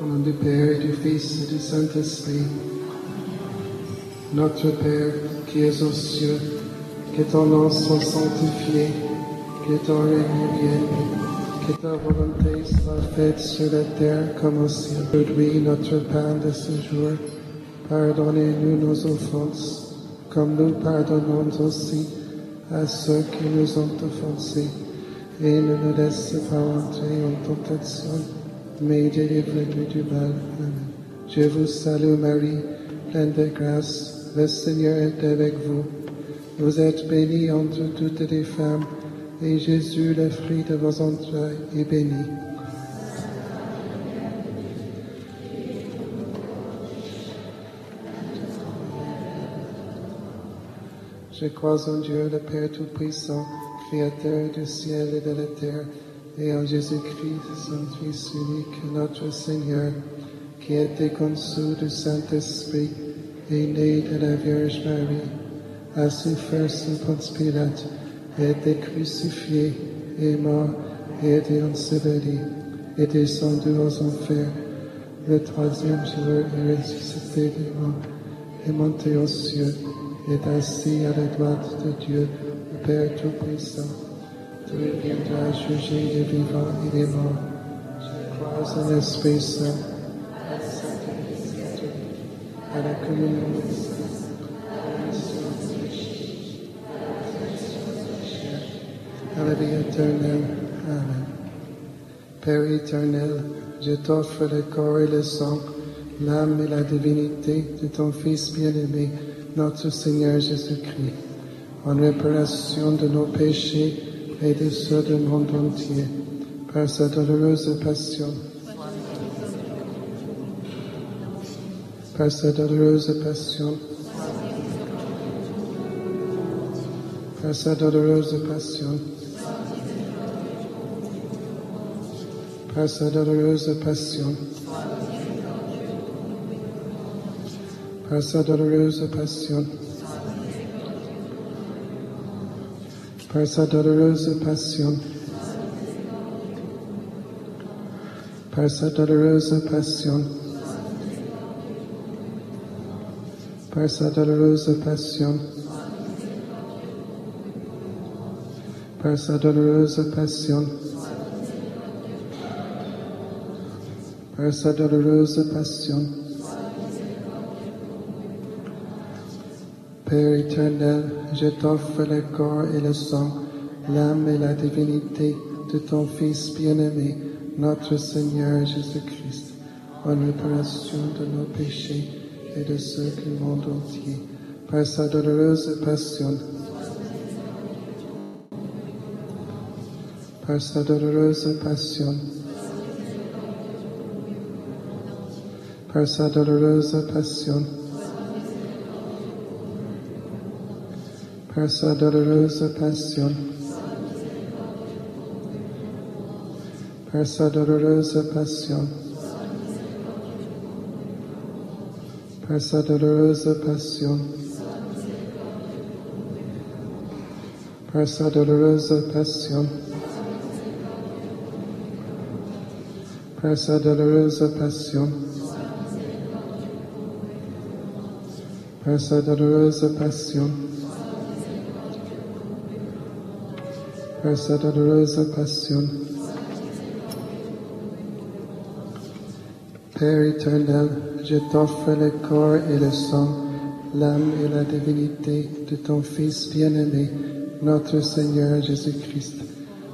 Au nom du Père, et du Fils et du Saint-Esprit. Notre Père, qui es aux cieux, que ton nom soit sanctifié, que ton règne vienne, que ta volonté soit faite sur la terre comme au ciel. Aujourd'hui, notre pain de ce jour, pardonnez-nous nos offenses, comme nous pardonnons aussi à ceux qui nous ont offensés. Et ne nous laisse pas entrer en tentation, mais délivre-nous du mal. Amen. Je vous salue Marie, pleine de grâce, le Seigneur est avec vous. Vous êtes bénie entre toutes les femmes, et Jésus, le fruit de vos entrailles, est béni. Je crois en Dieu, le Père Tout-Puissant, Créateur du ciel et de la terre, et en Jésus-Christ, son Fils unique, notre Seigneur, qui a été conçu du Saint-Esprit et né de la Vierge Marie, a souffert sous Ponce Pilate, a été crucifié, et mort, et été enseveli, et descendu aux enfers. Le troisième jour est ressuscité des morts, est monté aux cieux, est assis à la droite de Dieu, le Père Tout-Puissant. Tu viendras juger les vivants et les morts. Je crois en l'Esprit Saint, à la Sainte Église à la communion à la à la vie éternelle. Amen. Père éternel, je t'offre le corps et le sang, l'âme et la divinité de ton Fils bien-aimé, notre Seigneur Jésus-Christ. En réparation de nos péchés, et de ceux du monde entier, par sa douloureuse passion. Par sa douloureuse passion. Par sa douloureuse passion. Par sa douloureuse passion. Par sa douloureuse passion. per sa dolorosa passion, per sa dolorosa passion, per sa dolorosa passion, per sa dolorosa passion, per sa dolorosa passion. Père éternel, je t'offre le corps et le sang, l'âme et la divinité de ton Fils bien-aimé, notre Seigneur Jésus-Christ, en réparation de nos péchés et de ceux du monde entier, par sa douloureuse passion. Par sa douloureuse passion. Par sa douloureuse passion. per sa dolorosa passione, per sa dolorosa passione, per sa dolorosa passione, per sa dolorosa passione, per sa dolorosa passione. Per sa dolorosa passione. Par sa douloureuse passion. Père éternel, je t'offre le corps et le sang, l'âme et la divinité de ton Fils bien-aimé, notre Seigneur Jésus-Christ,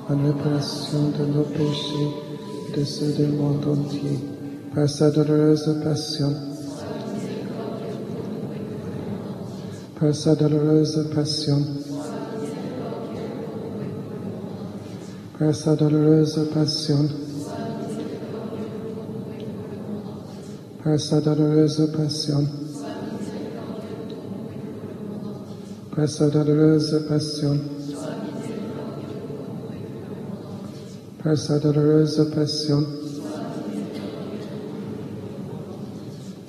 en réparation de nos péchés et de ceux du monde entier, par sa douloureuse passion. Par sa douloureuse passion. per sa dolorosa passion. per sa dolorosa passion. per sa dolorosa passion. per sa dolorosa passion.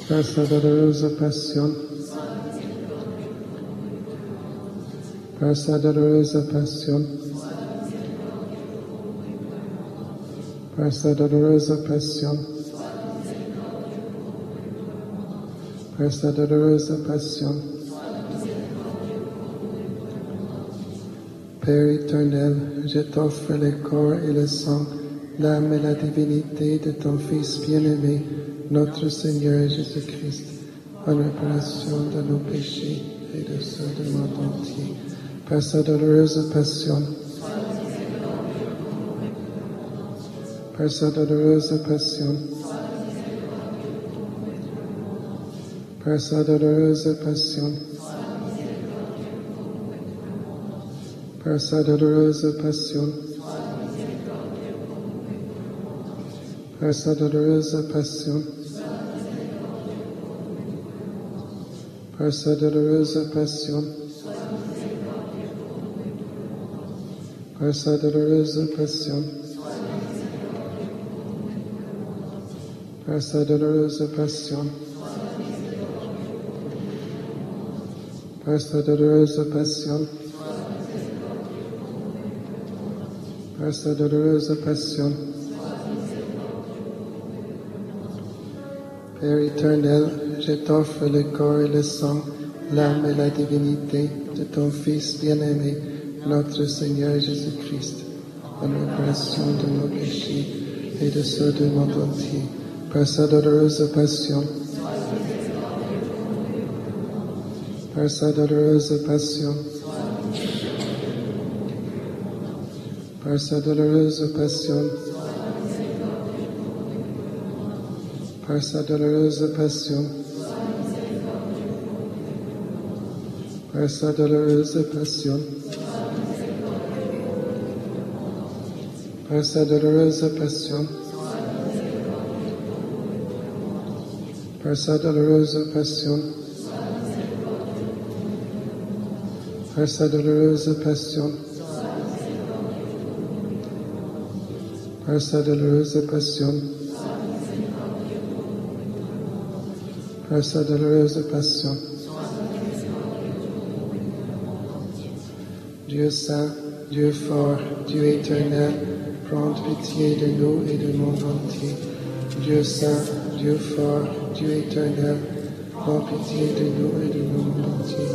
per sa dolorosa passion. per sa dolorosa passion. Par sa douloureuse passion, par sa douloureuse passion. Père éternel, je t'offre le corps et le sang, l'âme et la divinité de ton Fils bien-aimé, notre Seigneur Jésus-Christ, en réparation de nos péchés et de ceux du monde entier, par sa douloureuse passion. Par sa douloureuse passion. Par sa douloureuse passion. Par sa douloureuse passion. Par sa douloureuse passion. Par sa douloureuse passion. Par sa douloureuse passion. Par sa douloureuse passion. Par sa douloureuse passion. Par sa douloureuse passion. Père éternel, je t'offre le corps et le sang, l'âme et la divinité de ton Fils bien-aimé, notre Seigneur Jésus-Christ, en réparation de nos péchés et de ceux du monde entier, par sa douloureuse passion. Par sa douloureuse passion. Par sa douloureuse passion. Par sa douloureuse passion. Par sa douloureuse passion. Par sa douloureuse passion. Par sa douloureuse passion. Par sa douloureuse passion. Par sa douloureuse passion. Par sa douloureuse passion. Dieu saint, Dieu fort, Dieu éternel, prends pitié de nous et du monde entier. Dieu saint, Dieu fort, Dieu éternel, prends pitié de nous et du monde entier.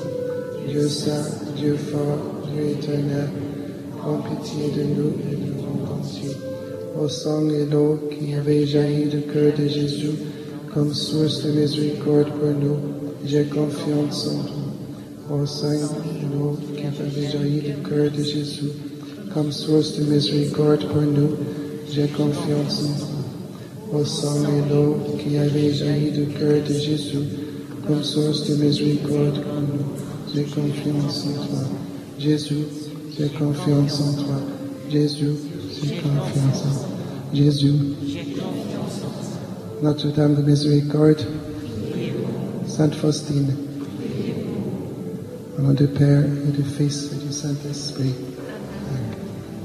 Dieu saint, Dieu fort, Dieu éternel, prends pitié de nous et du monde entier. Au sang et l'eau qui avait jailli du cœur de Jésus comme source de miséricorde pour nous, j'ai confiance en toi. Au sang et l'eau qui avait jailli du cœur de Jésus comme source de miséricorde pour nous, j'ai confiance en toi. Au sang et l'eau qui avait jailli du cœur de Jésus comme source de miséricorde pour nous, j'ai confiance en toi. Jésus, j'ai confiance en toi. Jésus, j'ai confiance en toi. Jésus, Notre-Dame de Miséricorde, Sainte Faustine, au nom du Père et du Fils et du Saint-Esprit.